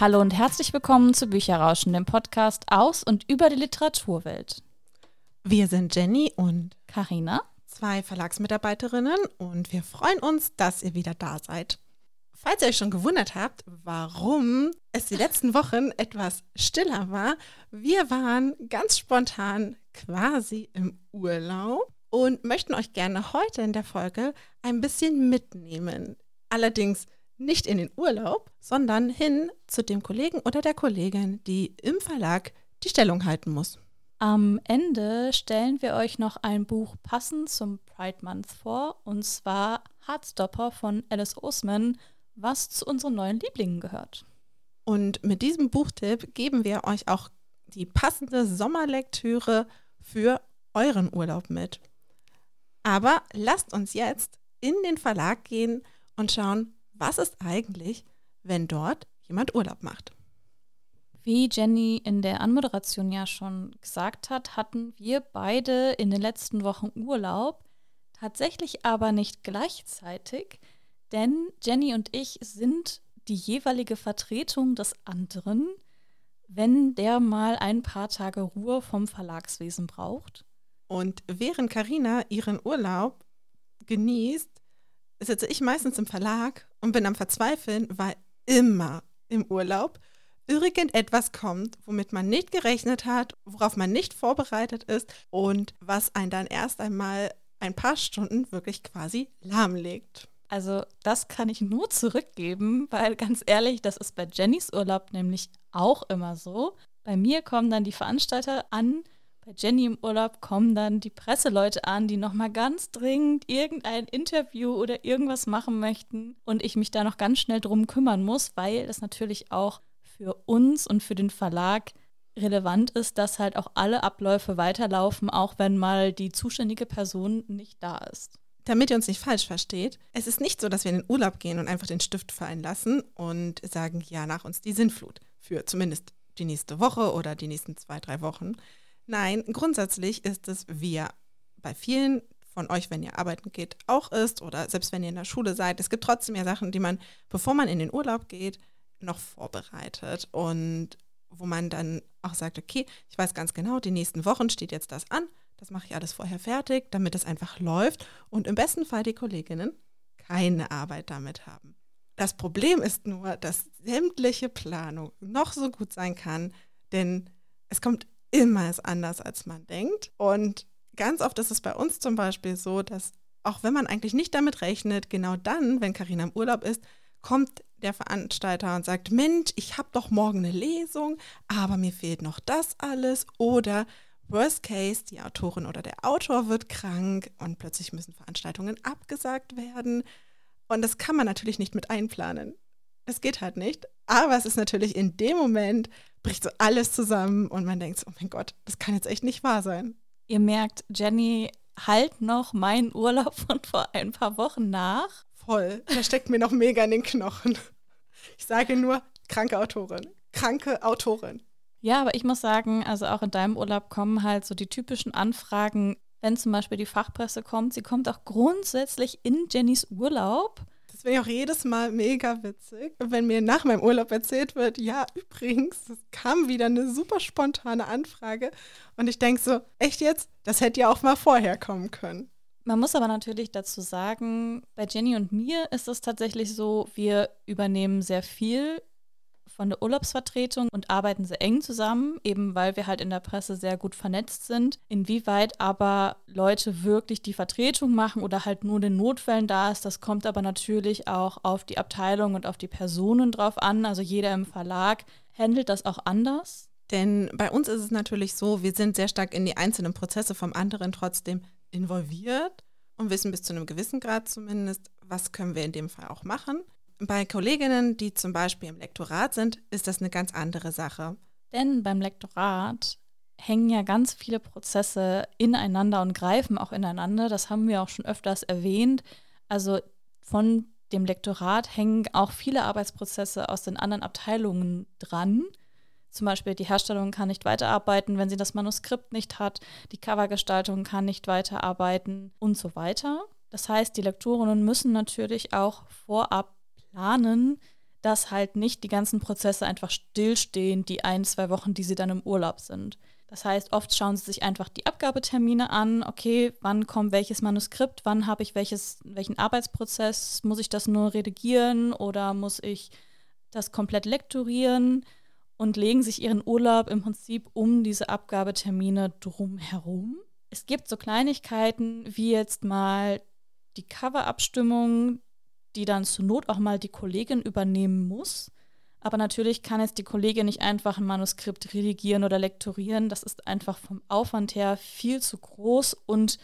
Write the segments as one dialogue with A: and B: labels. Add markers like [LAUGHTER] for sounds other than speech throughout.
A: Hallo und herzlich willkommen zu Bücherrauschen, dem Podcast aus und über die Literaturwelt.
B: Wir sind Jenny und
A: Karina,
B: zwei Verlagsmitarbeiterinnen und wir freuen uns, dass ihr wieder da seid. Falls ihr euch schon gewundert habt, warum es die letzten Wochen etwas stiller war, wir waren ganz spontan quasi im Urlaub und möchten euch gerne heute in der Folge ein bisschen mitnehmen. Allerdings nicht in den Urlaub, sondern hin zu dem Kollegen oder der Kollegin, die im Verlag die Stellung halten muss.
A: Am Ende stellen wir euch noch ein Buch passend zum Pride Month vor, und zwar Heartstopper von Alice Osman, was zu unseren neuen Lieblingen gehört.
B: Und mit diesem Buchtipp geben wir euch auch die passende Sommerlektüre für euren Urlaub mit. Aber lasst uns jetzt in den Verlag gehen und schauen, was ist eigentlich, wenn dort jemand Urlaub macht?
A: Wie Jenny in der Anmoderation ja schon gesagt hat, hatten wir beide in den letzten Wochen Urlaub, tatsächlich aber nicht gleichzeitig, denn Jenny und ich sind die jeweilige Vertretung des anderen, wenn der mal ein paar Tage Ruhe vom Verlagswesen braucht.
B: Und während Karina ihren Urlaub genießt, sitze ich meistens im Verlag und bin am Verzweifeln, weil immer im Urlaub irgendetwas kommt, womit man nicht gerechnet hat, worauf man nicht vorbereitet ist und was einen dann erst einmal ein paar Stunden wirklich quasi lahmlegt.
A: Also das kann ich nur zurückgeben, weil ganz ehrlich, das ist bei Jennys Urlaub nämlich auch immer so. Bei mir kommen dann die Veranstalter an, bei Jenny im Urlaub kommen dann die Presseleute an, die nochmal ganz dringend irgendein Interview oder irgendwas machen möchten und ich mich da noch ganz schnell drum kümmern muss, weil es natürlich auch für uns und für den Verlag relevant ist, dass halt auch alle Abläufe weiterlaufen, auch wenn mal die zuständige Person nicht da ist.
B: Damit ihr uns nicht falsch versteht, es ist nicht so, dass wir in den Urlaub gehen und einfach den Stift fallen lassen und sagen, ja, nach uns die Sinnflut für zumindest die nächste Woche oder die nächsten zwei, drei Wochen, Nein, grundsätzlich ist es, wie bei vielen von euch, wenn ihr arbeiten geht, auch ist oder selbst wenn ihr in der Schule seid, es gibt trotzdem ja Sachen, die man, bevor man in den Urlaub geht, noch vorbereitet und wo man dann auch sagt, okay, ich weiß ganz genau, die nächsten Wochen steht jetzt das an, das mache ich alles vorher fertig, damit es einfach läuft und im besten Fall die Kolleginnen keine Arbeit damit haben. Das Problem ist nur, dass sämtliche Planung noch so gut sein kann, denn es kommt immer ist anders, als man denkt. Und ganz oft ist es bei uns zum Beispiel so, dass auch wenn man eigentlich nicht damit rechnet, genau dann, wenn Karina im Urlaub ist, kommt der Veranstalter und sagt, Mensch, ich habe doch morgen eine Lesung, aber mir fehlt noch das alles. Oder Worst Case, die Autorin oder der Autor wird krank und plötzlich müssen Veranstaltungen abgesagt werden. Und das kann man natürlich nicht mit einplanen. Das geht halt nicht. Aber es ist natürlich in dem Moment bricht so alles zusammen und man denkt so, oh mein Gott, das kann jetzt echt nicht wahr sein.
A: Ihr merkt, Jenny halt noch meinen Urlaub von vor ein paar Wochen nach.
B: Voll. Der steckt mir noch mega in den Knochen. Ich sage nur, kranke Autorin. Kranke Autorin.
A: Ja, aber ich muss sagen, also auch in deinem Urlaub kommen halt so die typischen Anfragen, wenn zum Beispiel die Fachpresse kommt. Sie kommt auch grundsätzlich in Jennys Urlaub.
B: Das finde ich auch jedes Mal mega witzig, wenn mir nach meinem Urlaub erzählt wird, ja, übrigens, es kam wieder eine super spontane Anfrage. Und ich denke so, echt jetzt? Das hätte ja auch mal vorher kommen können.
A: Man muss aber natürlich dazu sagen, bei Jenny und mir ist es tatsächlich so, wir übernehmen sehr viel von der Urlaubsvertretung und arbeiten sehr eng zusammen, eben weil wir halt in der Presse sehr gut vernetzt sind. Inwieweit aber Leute wirklich die Vertretung machen oder halt nur den Notfällen da ist, das kommt aber natürlich auch auf die Abteilung und auf die Personen drauf an. Also jeder im Verlag handelt das auch anders.
B: Denn bei uns ist es natürlich so, wir sind sehr stark in die einzelnen Prozesse vom anderen trotzdem involviert und wissen bis zu einem gewissen Grad zumindest, was können wir in dem Fall auch machen. Bei Kolleginnen, die zum Beispiel im Lektorat sind, ist das eine ganz andere Sache.
A: Denn beim Lektorat hängen ja ganz viele Prozesse ineinander und greifen auch ineinander. Das haben wir auch schon öfters erwähnt. Also von dem Lektorat hängen auch viele Arbeitsprozesse aus den anderen Abteilungen dran. Zum Beispiel die Herstellung kann nicht weiterarbeiten, wenn sie das Manuskript nicht hat. Die Covergestaltung kann nicht weiterarbeiten und so weiter. Das heißt, die Lektorinnen müssen natürlich auch vorab planen, dass halt nicht die ganzen Prozesse einfach stillstehen, die ein, zwei Wochen, die sie dann im Urlaub sind. Das heißt, oft schauen sie sich einfach die Abgabetermine an. Okay, wann kommt welches Manuskript? Wann habe ich welches, welchen Arbeitsprozess? Muss ich das nur redigieren oder muss ich das komplett lektorieren? Und legen sich ihren Urlaub im Prinzip um diese Abgabetermine drumherum. Es gibt so Kleinigkeiten wie jetzt mal die Coverabstimmung, die dann zur Not auch mal die Kollegin übernehmen muss. Aber natürlich kann jetzt die Kollegin nicht einfach ein Manuskript redigieren oder lektorieren. Das ist einfach vom Aufwand her viel zu groß und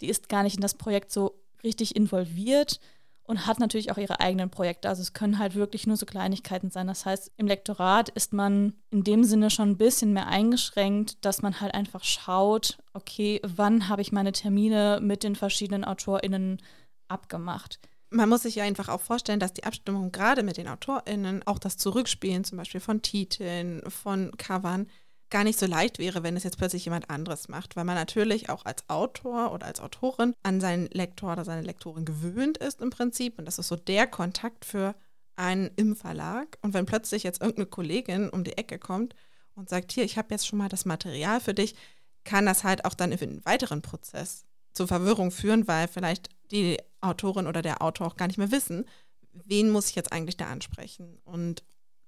A: die ist gar nicht in das Projekt so richtig involviert und hat natürlich auch ihre eigenen Projekte. Also es können halt wirklich nur so Kleinigkeiten sein. Das heißt, im Lektorat ist man in dem Sinne schon ein bisschen mehr eingeschränkt, dass man halt einfach schaut, okay, wann habe ich meine Termine mit den verschiedenen AutorInnen abgemacht
B: man muss sich ja einfach auch vorstellen, dass die Abstimmung gerade mit den AutorInnen, auch das Zurückspielen zum Beispiel von Titeln, von Covern, gar nicht so leicht wäre, wenn es jetzt plötzlich jemand anderes macht, weil man natürlich auch als Autor oder als Autorin an seinen Lektor oder seine Lektorin gewöhnt ist im Prinzip. Und das ist so der Kontakt für einen im Verlag. Und wenn plötzlich jetzt irgendeine Kollegin um die Ecke kommt und sagt, hier, ich habe jetzt schon mal das Material für dich, kann das halt auch dann in einen weiteren Prozess zur Verwirrung führen, weil vielleicht die Autorin oder der Autor auch gar nicht mehr wissen, wen muss ich jetzt eigentlich da ansprechen. Und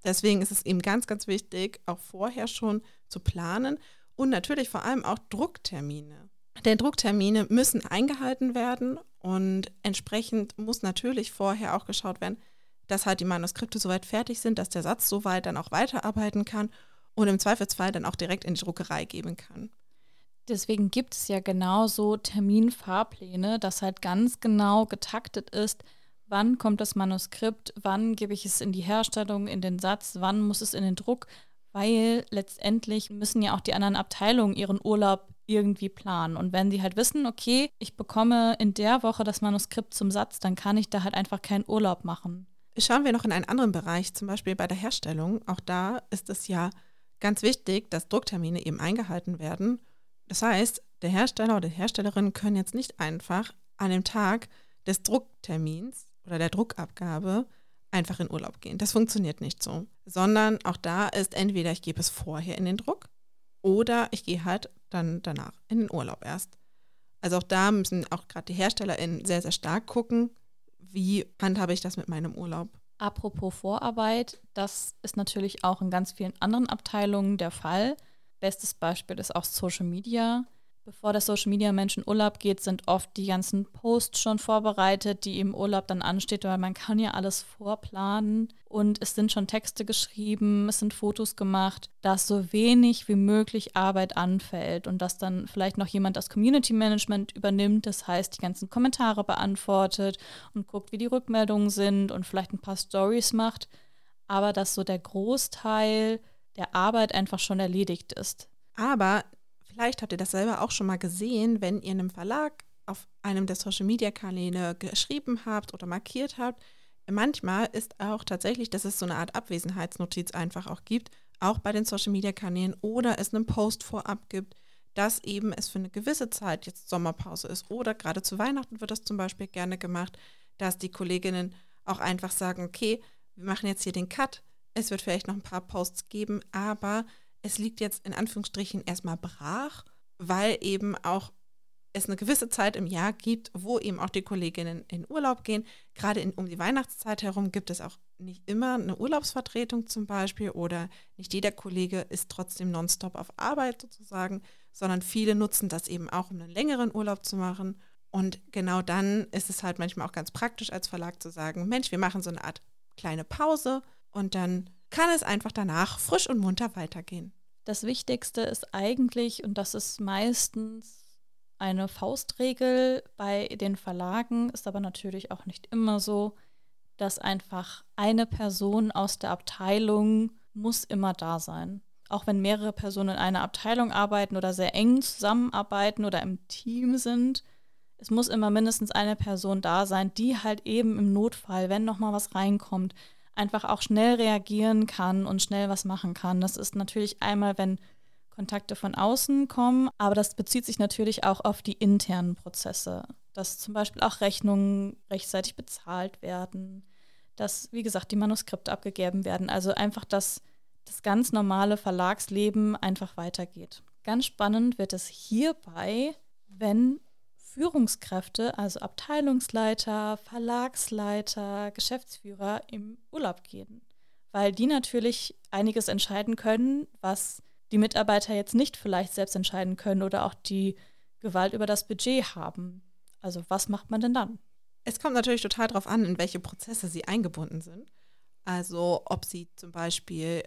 B: deswegen ist es eben ganz, ganz wichtig, auch vorher schon zu planen und natürlich vor allem auch Drucktermine. Denn Drucktermine müssen eingehalten werden und entsprechend muss natürlich vorher auch geschaut werden, dass halt die Manuskripte soweit fertig sind, dass der Satz soweit dann auch weiterarbeiten kann und im Zweifelsfall dann auch direkt in die Druckerei geben kann.
A: Deswegen gibt es ja genauso Terminfahrpläne, dass halt ganz genau getaktet ist, wann kommt das Manuskript, wann gebe ich es in die Herstellung, in den Satz, wann muss es in den Druck, weil letztendlich müssen ja auch die anderen Abteilungen ihren Urlaub irgendwie planen. Und wenn sie halt wissen, okay, ich bekomme in der Woche das Manuskript zum Satz, dann kann ich da halt einfach keinen Urlaub machen.
B: Schauen wir noch in einen anderen Bereich, zum Beispiel bei der Herstellung. Auch da ist es ja ganz wichtig, dass Drucktermine eben eingehalten werden. Das heißt, der Hersteller oder die Herstellerin können jetzt nicht einfach an dem Tag des Drucktermins oder der Druckabgabe einfach in Urlaub gehen. Das funktioniert nicht so, sondern auch da ist entweder ich gebe es vorher in den Druck oder ich gehe halt dann danach in den Urlaub erst. Also auch da müssen auch gerade die HerstellerInnen sehr, sehr stark gucken, wie handhabe ich das mit meinem Urlaub.
A: Apropos Vorarbeit, das ist natürlich auch in ganz vielen anderen Abteilungen der Fall. Bestes Beispiel ist auch Social Media. Bevor der Social Media Mensch in Urlaub geht, sind oft die ganzen Posts schon vorbereitet, die im Urlaub dann ansteht, weil man kann ja alles vorplanen und es sind schon Texte geschrieben, es sind Fotos gemacht, dass so wenig wie möglich Arbeit anfällt und dass dann vielleicht noch jemand das Community Management übernimmt, das heißt die ganzen Kommentare beantwortet und guckt, wie die Rückmeldungen sind und vielleicht ein paar Stories macht, aber dass so der Großteil der Arbeit einfach schon erledigt ist.
B: Aber vielleicht habt ihr das selber auch schon mal gesehen, wenn ihr einem Verlag auf einem der Social-Media-Kanäle geschrieben habt oder markiert habt. Manchmal ist auch tatsächlich, dass es so eine Art Abwesenheitsnotiz einfach auch gibt, auch bei den Social-Media-Kanälen oder es einen Post vorab gibt, dass eben es für eine gewisse Zeit jetzt Sommerpause ist oder gerade zu Weihnachten wird das zum Beispiel gerne gemacht, dass die Kolleginnen auch einfach sagen, okay, wir machen jetzt hier den Cut, es wird vielleicht noch ein paar Posts geben, aber es liegt jetzt in Anführungsstrichen erstmal brach, weil eben auch es eine gewisse Zeit im Jahr gibt, wo eben auch die Kolleginnen in Urlaub gehen. Gerade in, um die Weihnachtszeit herum gibt es auch nicht immer eine Urlaubsvertretung zum Beispiel oder nicht jeder Kollege ist trotzdem nonstop auf Arbeit sozusagen, sondern viele nutzen das eben auch, um einen längeren Urlaub zu machen. Und genau dann ist es halt manchmal auch ganz praktisch als Verlag zu sagen, Mensch, wir machen so eine Art kleine Pause und dann kann es einfach danach frisch und munter weitergehen.
A: Das Wichtigste ist eigentlich, und das ist meistens eine Faustregel bei den Verlagen, ist aber natürlich auch nicht immer so, dass einfach eine Person aus der Abteilung muss immer da sein. Auch wenn mehrere Personen in einer Abteilung arbeiten oder sehr eng zusammenarbeiten oder im Team sind, es muss immer mindestens eine Person da sein, die halt eben im Notfall, wenn noch mal was reinkommt, einfach auch schnell reagieren kann und schnell was machen kann. Das ist natürlich einmal, wenn Kontakte von außen kommen, aber das bezieht sich natürlich auch auf die internen Prozesse, dass zum Beispiel auch Rechnungen rechtzeitig bezahlt werden, dass, wie gesagt, die Manuskripte abgegeben werden. Also einfach, dass das ganz normale Verlagsleben einfach weitergeht. Ganz spannend wird es hierbei, wenn Führungskräfte, also Abteilungsleiter, Verlagsleiter, Geschäftsführer im Urlaub gehen, weil die natürlich einiges entscheiden können, was die Mitarbeiter jetzt nicht vielleicht selbst entscheiden können oder auch die Gewalt über das Budget haben. Also was macht man denn dann?
B: Es kommt natürlich total darauf an, in welche Prozesse sie eingebunden sind. Also ob sie zum Beispiel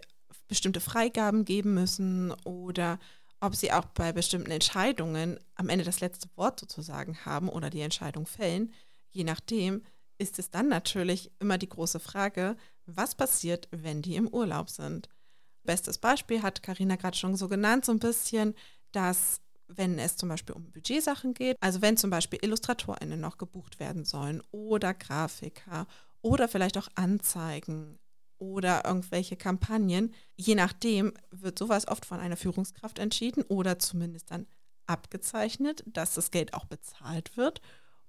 B: bestimmte Freigaben geben müssen oder ob sie auch bei bestimmten Entscheidungen am Ende das letzte Wort sozusagen haben oder die Entscheidung fällen. Je nachdem ist es dann natürlich immer die große Frage, was passiert, wenn die im Urlaub sind. Bestes Beispiel hat Karina gerade schon so genannt, so ein bisschen, dass wenn es zum Beispiel um Budgetsachen geht, also wenn zum Beispiel IllustratorInnen noch gebucht werden sollen oder Grafiker oder vielleicht auch Anzeigen oder irgendwelche Kampagnen. Je nachdem wird sowas oft von einer Führungskraft entschieden oder zumindest dann abgezeichnet, dass das Geld auch bezahlt wird.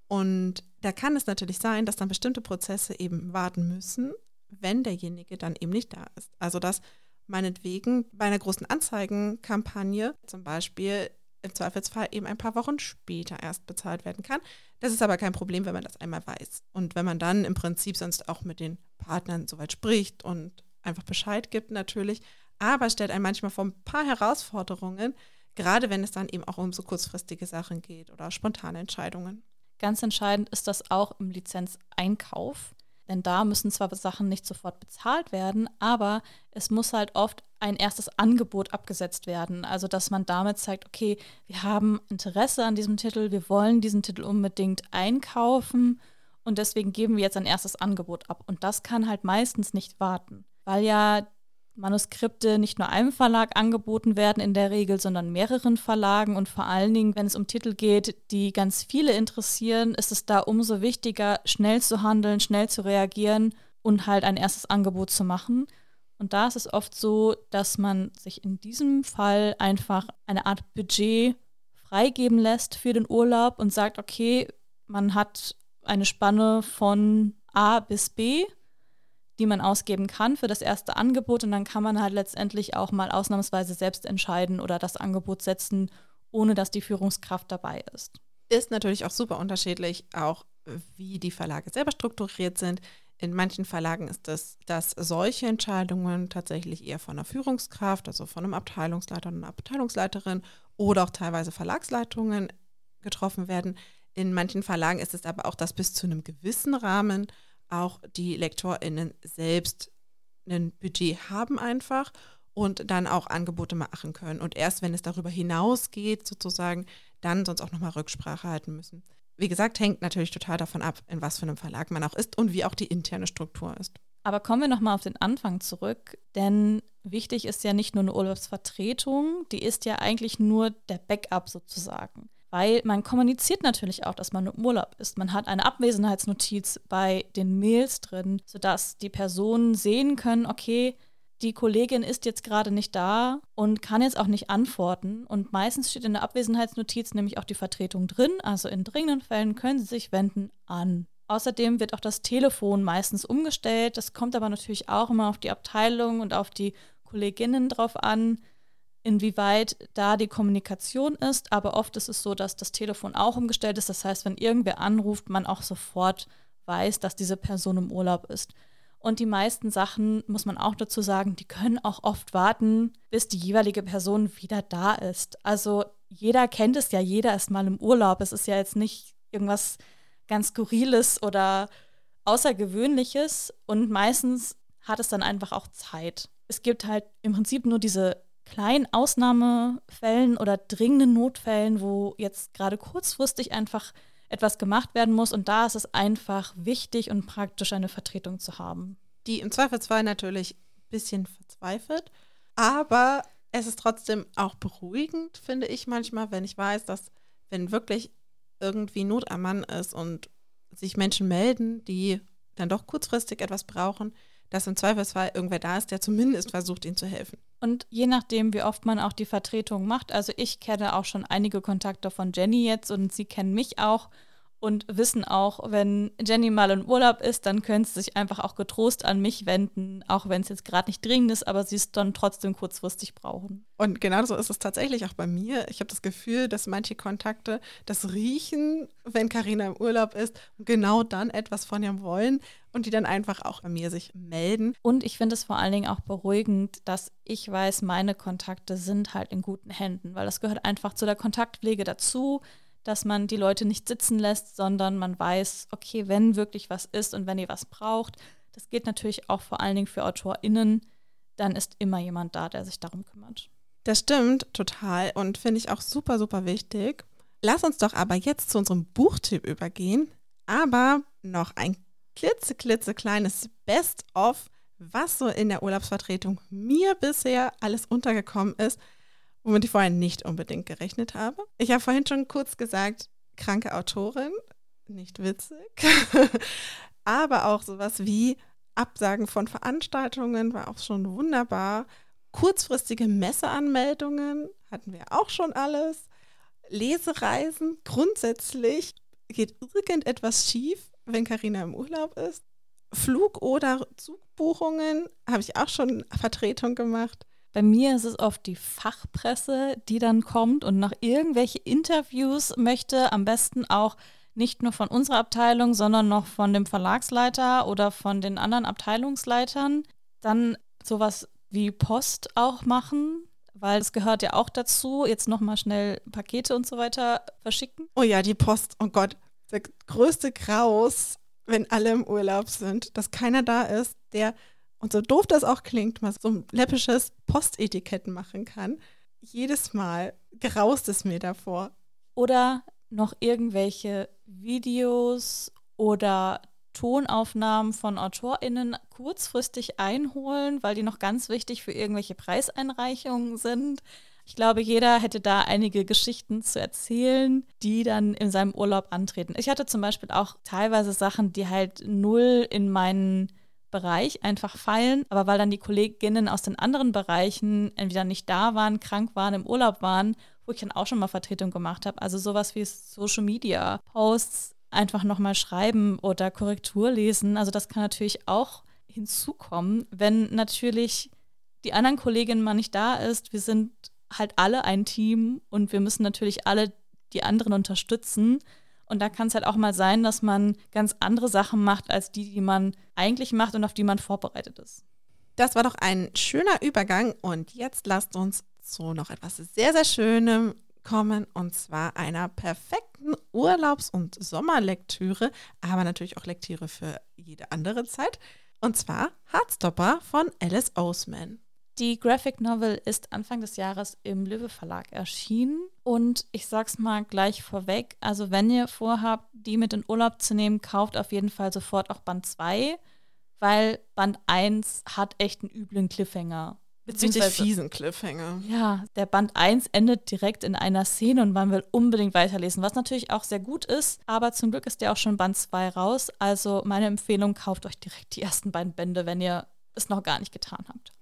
B: Und da kann es natürlich sein, dass dann bestimmte Prozesse eben warten müssen, wenn derjenige dann eben nicht da ist. Also dass meinetwegen bei einer großen Anzeigenkampagne zum Beispiel im Zweifelsfall eben ein paar Wochen später erst bezahlt werden kann. Das ist aber kein Problem, wenn man das einmal weiß. Und wenn man dann im Prinzip sonst auch mit den Partnern soweit spricht und einfach Bescheid gibt natürlich. Aber stellt einen manchmal vor ein paar Herausforderungen, gerade wenn es dann eben auch um so kurzfristige Sachen geht oder spontane Entscheidungen.
A: Ganz entscheidend ist das auch im Lizenzeinkauf. Denn da müssen zwar Sachen nicht sofort bezahlt werden, aber es muss halt oft ein erstes Angebot abgesetzt werden. Also dass man damit zeigt, okay, wir haben Interesse an diesem Titel, wir wollen diesen Titel unbedingt einkaufen und deswegen geben wir jetzt ein erstes Angebot ab. Und das kann halt meistens nicht warten, weil ja Manuskripte nicht nur einem Verlag angeboten werden in der Regel, sondern mehreren Verlagen. Und vor allen Dingen, wenn es um Titel geht, die ganz viele interessieren, ist es da umso wichtiger, schnell zu handeln, schnell zu reagieren und halt ein erstes Angebot zu machen. Und da ist es oft so, dass man sich in diesem Fall einfach eine Art Budget freigeben lässt für den Urlaub und sagt, okay, man hat eine Spanne von A bis B die man ausgeben kann für das erste Angebot und dann kann man halt letztendlich auch mal ausnahmsweise selbst entscheiden oder das Angebot setzen, ohne dass die Führungskraft dabei ist.
B: Ist natürlich auch super unterschiedlich, auch wie die Verlage selber strukturiert sind. In manchen Verlagen ist es, dass solche Entscheidungen tatsächlich eher von einer Führungskraft, also von einem Abteilungsleiter und einer Abteilungsleiterin oder auch teilweise Verlagsleitungen getroffen werden. In manchen Verlagen ist es aber auch, dass bis zu einem gewissen Rahmen auch die LektorInnen selbst ein Budget haben einfach und dann auch Angebote machen können. Und erst wenn es darüber hinausgeht, sozusagen, dann sonst auch nochmal Rücksprache halten müssen. Wie gesagt, hängt natürlich total davon ab, in was für einem Verlag man auch ist und wie auch die interne Struktur ist.
A: Aber kommen wir nochmal auf den Anfang zurück, denn wichtig ist ja nicht nur eine Urlaubsvertretung, die ist ja eigentlich nur der Backup sozusagen weil man kommuniziert natürlich auch, dass man im Urlaub ist. Man hat eine Abwesenheitsnotiz bei den Mails drin, sodass die Personen sehen können, okay, die Kollegin ist jetzt gerade nicht da und kann jetzt auch nicht antworten. Und meistens steht in der Abwesenheitsnotiz nämlich auch die Vertretung drin. Also in dringenden Fällen können Sie sich wenden an. Außerdem wird auch das Telefon meistens umgestellt. Das kommt aber natürlich auch immer auf die Abteilung und auf die Kolleginnen drauf an inwieweit da die Kommunikation ist. Aber oft ist es so, dass das Telefon auch umgestellt ist. Das heißt, wenn irgendwer anruft, man auch sofort weiß, dass diese Person im Urlaub ist. Und die meisten Sachen, muss man auch dazu sagen, die können auch oft warten, bis die jeweilige Person wieder da ist. Also jeder kennt es ja, jeder ist mal im Urlaub. Es ist ja jetzt nicht irgendwas ganz Skurriles oder Außergewöhnliches. Und meistens hat es dann einfach auch Zeit. Es gibt halt im Prinzip nur diese kleinen Ausnahmefällen oder dringenden Notfällen, wo jetzt gerade kurzfristig einfach etwas gemacht werden muss. Und da ist es einfach wichtig und praktisch, eine Vertretung zu haben.
B: Die im Zweifelsfall natürlich ein bisschen verzweifelt, aber es ist trotzdem auch beruhigend, finde ich manchmal, wenn ich weiß, dass wenn wirklich irgendwie Not am Mann ist und sich Menschen melden, die dann doch kurzfristig etwas brauchen, dass im Zweifelsfall irgendwer da ist, der zumindest versucht, ihnen zu helfen.
A: Und je nachdem, wie oft man auch die Vertretung macht, also ich kenne auch schon einige Kontakte von Jenny jetzt und sie kennen mich auch. und wissen auch, wenn Jenny mal in Urlaub ist, dann können sie sich einfach auch getrost an mich wenden, auch wenn es jetzt gerade nicht dringend ist, aber sie es dann trotzdem kurzfristig brauchen.
B: Und genauso ist es tatsächlich auch bei mir. Ich habe das Gefühl, dass manche Kontakte das riechen, wenn Karina im Urlaub ist und genau dann etwas von ihr wollen und die dann einfach auch bei mir sich melden.
A: Und ich finde es vor allen Dingen auch beruhigend, dass ich weiß, meine Kontakte sind halt in guten Händen, weil das gehört einfach zu der Kontaktpflege dazu dass man die Leute nicht sitzen lässt, sondern man weiß, okay, wenn wirklich was ist und wenn ihr was braucht, das geht natürlich auch vor allen Dingen für AutorInnen, dann ist immer jemand da, der sich darum kümmert.
B: Das stimmt total und finde ich auch super, super wichtig. Lass uns doch aber jetzt zu unserem Buchtipp übergehen, aber noch ein klitzeklitzekleines Best-of, was so in der Urlaubsvertretung mir bisher alles untergekommen ist womit ich vorher nicht unbedingt gerechnet habe. Ich habe vorhin schon kurz gesagt, kranke Autorin, nicht witzig, [LAUGHS] aber auch sowas wie Absagen von Veranstaltungen war auch schon wunderbar. Kurzfristige Messeanmeldungen hatten wir auch schon alles. Lesereisen grundsätzlich geht irgendetwas schief, wenn Karina im Urlaub ist. Flug- oder Zugbuchungen habe ich auch schon Vertretung gemacht.
A: Bei mir ist es oft die Fachpresse, die dann kommt und nach irgendwelche Interviews möchte, am besten auch nicht nur von unserer Abteilung, sondern noch von dem Verlagsleiter oder von den anderen Abteilungsleitern. Dann sowas wie Post auch machen, weil es gehört ja auch dazu, jetzt nochmal schnell Pakete und so weiter verschicken.
B: Oh ja, die Post, oh Gott, der größte Graus, wenn alle im Urlaub sind, dass keiner da ist, der und so doof das auch klingt, mal so ein läppisches Postetiketten machen kann, jedes Mal graust es mir davor.
A: Oder noch irgendwelche Videos oder Tonaufnahmen von AutorInnen kurzfristig einholen, weil die noch ganz wichtig für irgendwelche Preiseinreichungen sind. Ich glaube, jeder hätte da einige Geschichten zu erzählen, die dann in seinem Urlaub antreten. Ich hatte zum Beispiel auch teilweise Sachen, die halt null in meinen Bereich einfach fallen, aber weil dann die Kolleginnen aus den anderen Bereichen entweder nicht da waren, krank waren, im Urlaub waren, wo ich dann auch schon mal Vertretung gemacht habe. Also sowas wie Social Media Posts einfach nochmal schreiben oder Korrektur lesen. Also das kann natürlich auch hinzukommen, wenn natürlich die anderen Kolleginnen mal nicht da ist. Wir sind halt alle ein Team und wir müssen natürlich alle die anderen unterstützen. Und da kann es halt auch mal sein, dass man ganz andere Sachen macht, als die, die man eigentlich macht und auf die man vorbereitet ist.
B: Das war doch ein schöner Übergang und jetzt lasst uns zu noch etwas sehr, sehr Schönem kommen und zwar einer perfekten Urlaubs- und Sommerlektüre, aber natürlich auch Lektüre für jede andere Zeit. Und zwar Hardstopper von Alice Oseman.
A: Die Graphic Novel ist Anfang des Jahres im Löwe Verlag erschienen. Und ich sag's mal gleich vorweg: Also, wenn ihr vorhabt, die mit in Urlaub zu nehmen, kauft auf jeden Fall sofort auch Band 2, weil Band 1 hat echt einen üblen Cliffhanger.
B: Richtig fiesen Cliffhanger.
A: Ja, der Band 1 endet direkt in einer Szene und man will unbedingt weiterlesen, was natürlich auch sehr gut ist. Aber zum Glück ist ja auch schon Band 2 raus. Also meine Empfehlung, kauft euch direkt die ersten beiden Bände, wenn ihr es noch gar nicht getan habt.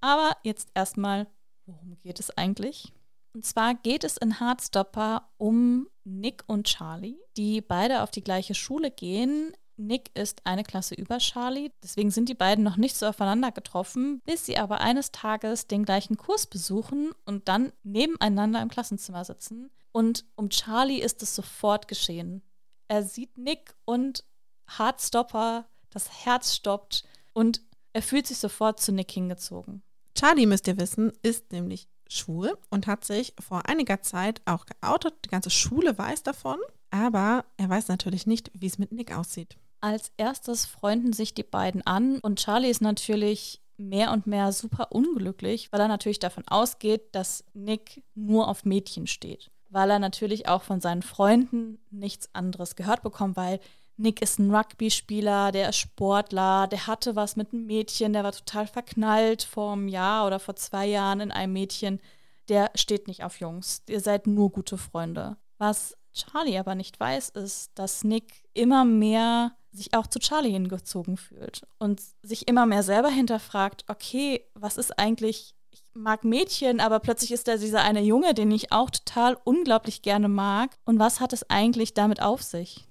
A: Aber jetzt erstmal, worum geht es eigentlich? Und zwar geht es in Hardstopper um Nick und Charlie, die beide auf die gleiche Schule gehen. Nick ist eine Klasse über Charlie, deswegen sind die beiden noch nicht so aufeinander getroffen, bis sie aber eines Tages den gleichen Kurs besuchen und dann nebeneinander im Klassenzimmer sitzen. Und um Charlie ist es sofort geschehen. Er sieht Nick und Hardstopper, das Herz stoppt und er fühlt sich sofort zu Nick hingezogen.
B: Charlie, müsst ihr wissen, ist nämlich schwul und hat sich vor einiger Zeit auch geoutet. Die ganze Schule weiß davon, aber er weiß natürlich nicht, wie es mit Nick aussieht.
A: Als erstes freunden sich die beiden an und Charlie ist natürlich mehr und mehr super unglücklich, weil er natürlich davon ausgeht, dass Nick nur auf Mädchen steht. Weil er natürlich auch von seinen Freunden nichts anderes gehört bekommt, weil Nick ist ein Rugby-Spieler, der ist Sportler, der hatte was mit einem Mädchen, der war total verknallt vor einem Jahr oder vor zwei Jahren in einem Mädchen. Der steht nicht auf Jungs. Ihr seid nur gute Freunde. Was Charlie aber nicht weiß, ist, dass Nick immer mehr sich auch zu Charlie hingezogen fühlt und sich immer mehr selber hinterfragt, okay, was ist eigentlich ich mag Mädchen, aber plötzlich ist da dieser eine Junge, den ich auch total unglaublich gerne mag. Und was hat es eigentlich damit auf sich?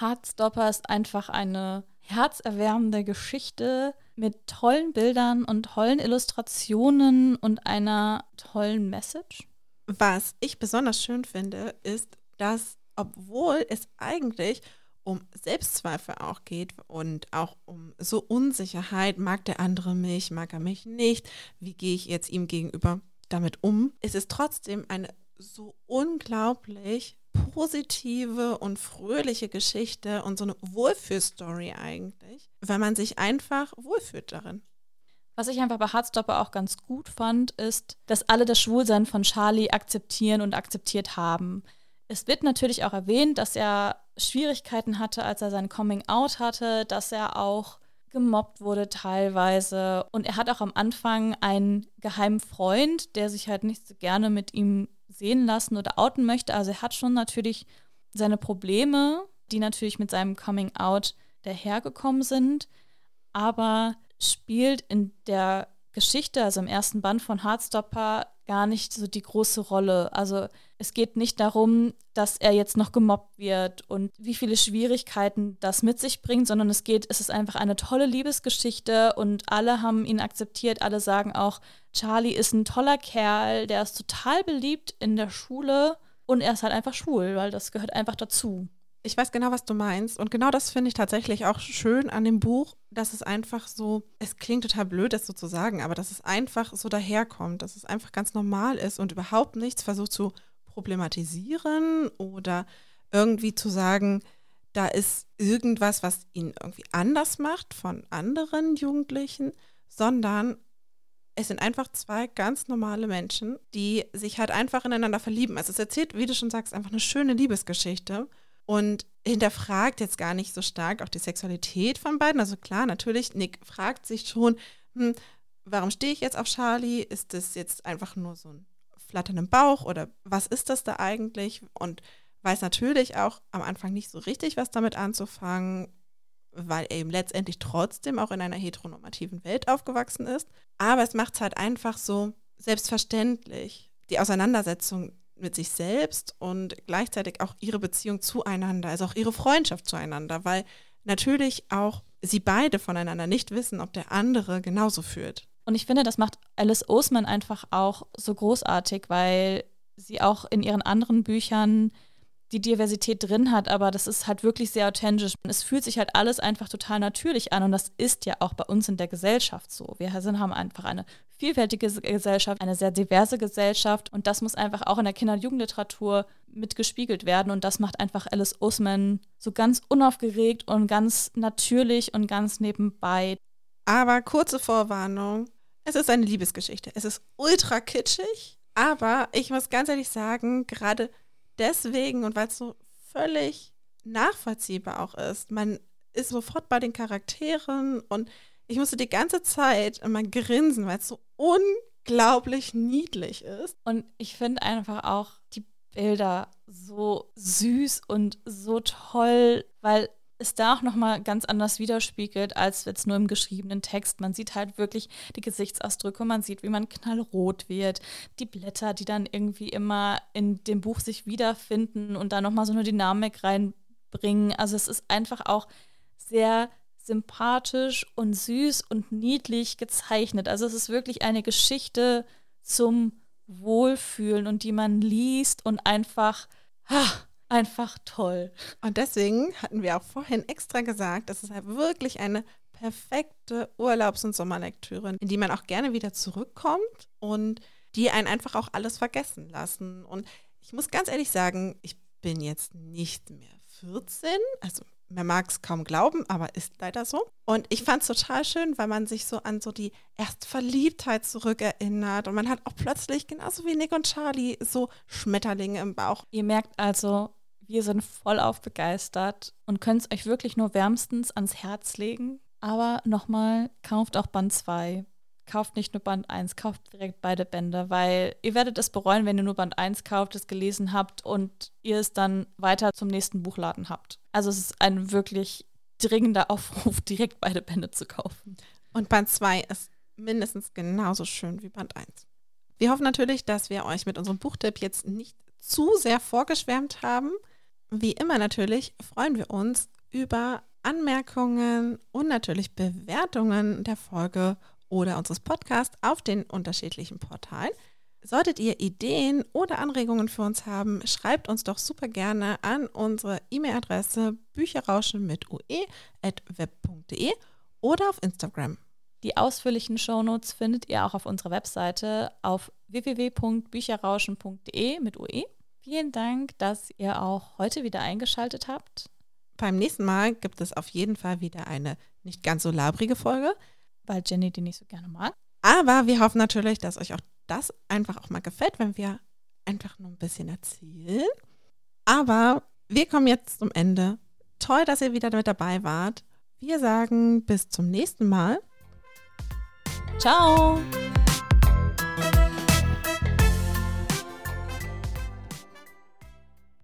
A: Heartstopper ist einfach eine herzerwärmende Geschichte mit tollen Bildern und tollen Illustrationen und einer tollen Message.
B: Was ich besonders schön finde, ist, dass obwohl es eigentlich um Selbstzweifel auch geht und auch um so Unsicherheit, mag der andere mich, mag er mich nicht, wie gehe ich jetzt ihm gegenüber damit um, ist es trotzdem eine so unglaublich positive und fröhliche Geschichte und so eine Wohlfühlstory eigentlich, weil man sich einfach wohlfühlt darin.
A: Was ich einfach bei Heartstopper auch ganz gut fand, ist, dass alle das Schwulsein von Charlie akzeptieren und akzeptiert haben. Es wird natürlich auch erwähnt, dass er Schwierigkeiten hatte, als er sein Coming Out hatte, dass er auch gemobbt wurde teilweise. Und er hat auch am Anfang einen geheimen Freund, der sich halt nicht so gerne mit ihm sehen lassen oder outen möchte. Also er hat schon natürlich seine Probleme, die natürlich mit seinem Coming Out dahergekommen sind, aber spielt in der Geschichte, also im ersten Band von Heartstopper, gar nicht so die große Rolle. Also es geht nicht darum, dass er jetzt noch gemobbt wird und wie viele Schwierigkeiten das mit sich bringt, sondern es geht, es ist einfach eine tolle Liebesgeschichte und alle haben ihn akzeptiert. Alle sagen auch, Charlie ist ein toller Kerl, der ist total beliebt in der Schule und er ist halt einfach schwul, weil das gehört einfach dazu.
B: Ich weiß genau, was du meinst. Und genau das finde ich tatsächlich auch schön an dem Buch, dass es einfach so, es klingt total blöd, das so zu sagen, aber dass es einfach so daherkommt, dass es einfach ganz normal ist und überhaupt nichts versucht zu problematisieren oder irgendwie zu sagen, da ist irgendwas, was ihn irgendwie anders macht von anderen Jugendlichen, sondern es sind einfach zwei ganz normale Menschen, die sich halt einfach ineinander verlieben. Also es erzählt, wie du schon sagst, einfach eine schöne Liebesgeschichte und hinterfragt jetzt gar nicht so stark auch die Sexualität von beiden. Also klar, natürlich, Nick fragt sich schon, hm, warum stehe ich jetzt auf Charlie? Ist das jetzt einfach nur so ein Flattern im Bauch oder was ist das da eigentlich? Und weiß natürlich auch am Anfang nicht so richtig, was damit anzufangen, weil er eben letztendlich trotzdem auch in einer heteronormativen Welt aufgewachsen ist. Aber es macht es halt einfach so selbstverständlich. Die Auseinandersetzung mit sich selbst und gleichzeitig auch ihre Beziehung zueinander, also auch ihre Freundschaft zueinander, weil natürlich auch sie beide voneinander nicht wissen, ob der andere genauso fühlt.
A: Und ich finde, das macht Alice Oseman einfach auch so großartig, weil sie auch in ihren anderen Büchern die Diversität drin hat, aber das ist halt wirklich sehr authentisch. Es fühlt sich halt alles einfach total natürlich an und das ist ja auch bei uns in der Gesellschaft so. Wir sind, haben einfach eine vielfältige Gesellschaft, eine sehr diverse Gesellschaft und das muss einfach auch in der Kinder- und Jugendliteratur mitgespiegelt werden und das macht einfach Alice Osman so ganz unaufgeregt und ganz natürlich und ganz nebenbei.
B: Aber kurze Vorwarnung, es ist eine Liebesgeschichte. Es ist ultra kitschig, aber ich muss ganz ehrlich sagen, gerade deswegen und weil es so völlig nachvollziehbar auch ist. Man ist sofort bei den Charakteren und ich musste die ganze Zeit immer grinsen, weil es so unglaublich niedlich ist.
A: Und ich finde einfach auch die Bilder so süß und so toll, weil es da auch nochmal ganz anders widerspiegelt, als jetzt nur im geschriebenen Text. Man sieht halt wirklich die Gesichtsausdrücke, man sieht, wie man knallrot wird, die Blätter, die dann irgendwie immer in dem Buch sich wiederfinden und da nochmal so eine Dynamik reinbringen. Also es ist einfach auch sehr sympathisch und süß und niedlich gezeichnet. Also es ist wirklich eine Geschichte zum Wohlfühlen und die man liest und einfach... Ha, einfach toll.
B: Und deswegen hatten wir auch vorhin extra gesagt, das ist halt wirklich eine perfekte Urlaubs- und Sommerlektüre, in die man auch gerne wieder zurückkommt und die einen einfach auch alles vergessen lassen. Und ich muss ganz ehrlich sagen, ich bin jetzt nicht mehr 14, also man mag es kaum glauben, aber ist leider so. Und ich fand es total schön, weil man sich so an so die Erstverliebtheit zurückerinnert und man hat auch plötzlich, genauso wie Nick und Charlie, so Schmetterlinge im Bauch.
A: Ihr merkt also, wir sind vollauf begeistert und können es euch wirklich nur wärmstens ans Herz legen. Aber nochmal, kauft auch Band 2. Kauft nicht nur Band 1, kauft direkt beide Bände, weil ihr werdet es bereuen, wenn ihr nur Band 1 kauft, es gelesen habt und ihr es dann weiter zum nächsten Buchladen habt. Also es ist ein wirklich dringender Aufruf, [LAUGHS] direkt beide Bände zu kaufen.
B: Und Band 2 ist mindestens genauso schön wie Band 1. Wir hoffen natürlich, dass wir euch mit unserem Buchtipp jetzt nicht zu sehr vorgeschwärmt haben. Wie immer natürlich freuen wir uns über Anmerkungen und natürlich Bewertungen der Folge oder unseres Podcasts auf den unterschiedlichen Portalen. Solltet ihr Ideen oder Anregungen für uns haben, schreibt uns doch super gerne an unsere E-Mail-Adresse bücherrauschen mit ue.web.de oder auf Instagram.
A: Die ausführlichen Shownotes findet ihr auch auf unserer Webseite auf www.bücherrauschen.de mit UE. Vielen Dank, dass ihr auch heute wieder eingeschaltet habt.
B: Beim nächsten Mal gibt es auf jeden Fall wieder eine nicht ganz so labrige Folge.
A: Weil Jenny die nicht so gerne mag.
B: Aber wir hoffen natürlich, dass euch auch das einfach auch mal gefällt, wenn wir einfach nur ein bisschen erzählen. Aber wir kommen jetzt zum Ende. Toll, dass ihr wieder mit dabei wart. Wir sagen bis zum nächsten Mal.
A: Ciao!